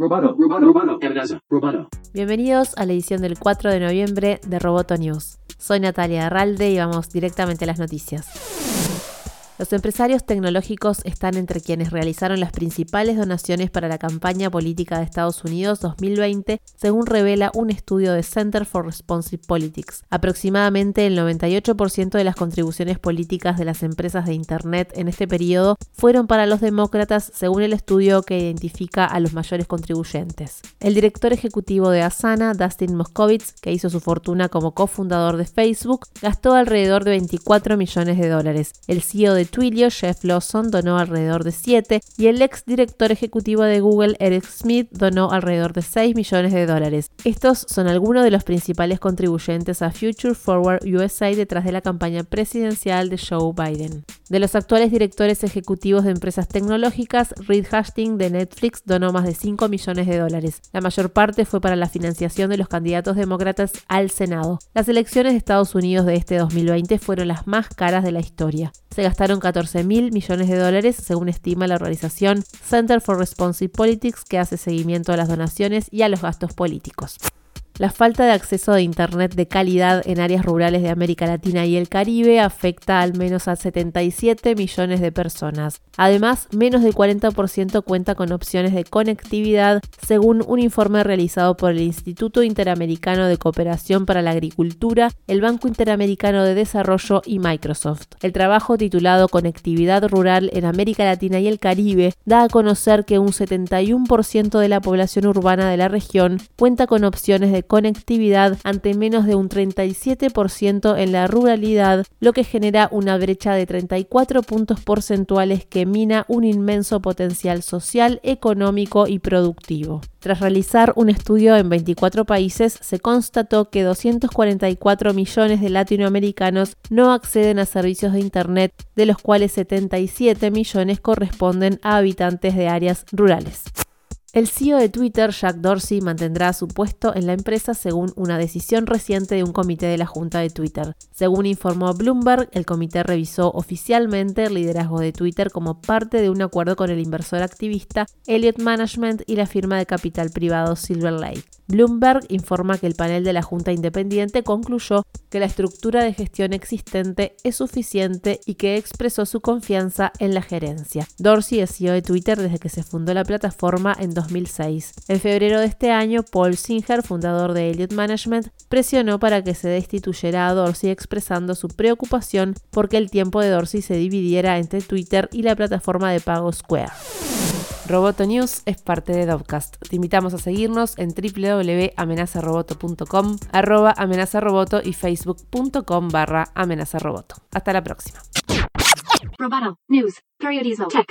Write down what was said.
Roboto, roboto, roboto. Bienvenidos a la edición del 4 de noviembre de Roboto News. Soy Natalia Arralde y vamos directamente a las noticias. Los empresarios tecnológicos están entre quienes realizaron las principales donaciones para la campaña política de Estados Unidos 2020, según revela un estudio de Center for Responsive Politics. Aproximadamente el 98% de las contribuciones políticas de las empresas de Internet en este periodo fueron para los demócratas, según el estudio que identifica a los mayores contribuyentes. El director ejecutivo de Asana, Dustin Moskovitz, que hizo su fortuna como cofundador de Facebook, gastó alrededor de 24 millones de dólares. El CEO Twilio, Jeff Lawson, donó alrededor de 7 y el ex director ejecutivo de Google, Eric Smith, donó alrededor de 6 millones de dólares. Estos son algunos de los principales contribuyentes a Future Forward USA detrás de la campaña presidencial de Joe Biden. De los actuales directores ejecutivos de empresas tecnológicas, Reed Hastings de Netflix donó más de 5 millones de dólares. La mayor parte fue para la financiación de los candidatos demócratas al Senado. Las elecciones de Estados Unidos de este 2020 fueron las más caras de la historia. Se gastaron 14 mil millones de dólares, según estima la organización Center for Responsive Politics, que hace seguimiento a las donaciones y a los gastos políticos. La falta de acceso a Internet de calidad en áreas rurales de América Latina y el Caribe afecta al menos a 77 millones de personas. Además, menos del 40% cuenta con opciones de conectividad, según un informe realizado por el Instituto Interamericano de Cooperación para la Agricultura, el Banco Interamericano de Desarrollo y Microsoft. El trabajo titulado Conectividad Rural en América Latina y el Caribe da a conocer que un 71% de la población urbana de la región cuenta con opciones de conectividad ante menos de un 37% en la ruralidad, lo que genera una brecha de 34 puntos porcentuales que mina un inmenso potencial social, económico y productivo. Tras realizar un estudio en 24 países, se constató que 244 millones de latinoamericanos no acceden a servicios de Internet, de los cuales 77 millones corresponden a habitantes de áreas rurales. El CEO de Twitter, Jack Dorsey, mantendrá su puesto en la empresa según una decisión reciente de un comité de la Junta de Twitter. Según informó Bloomberg, el comité revisó oficialmente el liderazgo de Twitter como parte de un acuerdo con el inversor activista Elliott Management y la firma de capital privado Silver Lake. Bloomberg informa que el panel de la Junta Independiente concluyó que la estructura de gestión existente es suficiente y que expresó su confianza en la gerencia. Dorsey es CEO de Twitter desde que se fundó la plataforma en 2006. En febrero de este año, Paul Singer, fundador de Elliott Management, presionó para que se destituyera a Dorsey expresando su preocupación porque el tiempo de Dorsey se dividiera entre Twitter y la plataforma de pago Square. Roboto News es parte de Dovcast. Te invitamos a seguirnos en www.amenazaroboto.com, arroba amenazaroboto y facebook.com barra amenazaroboto. Hasta la próxima. Roboto News Periodismo Tech.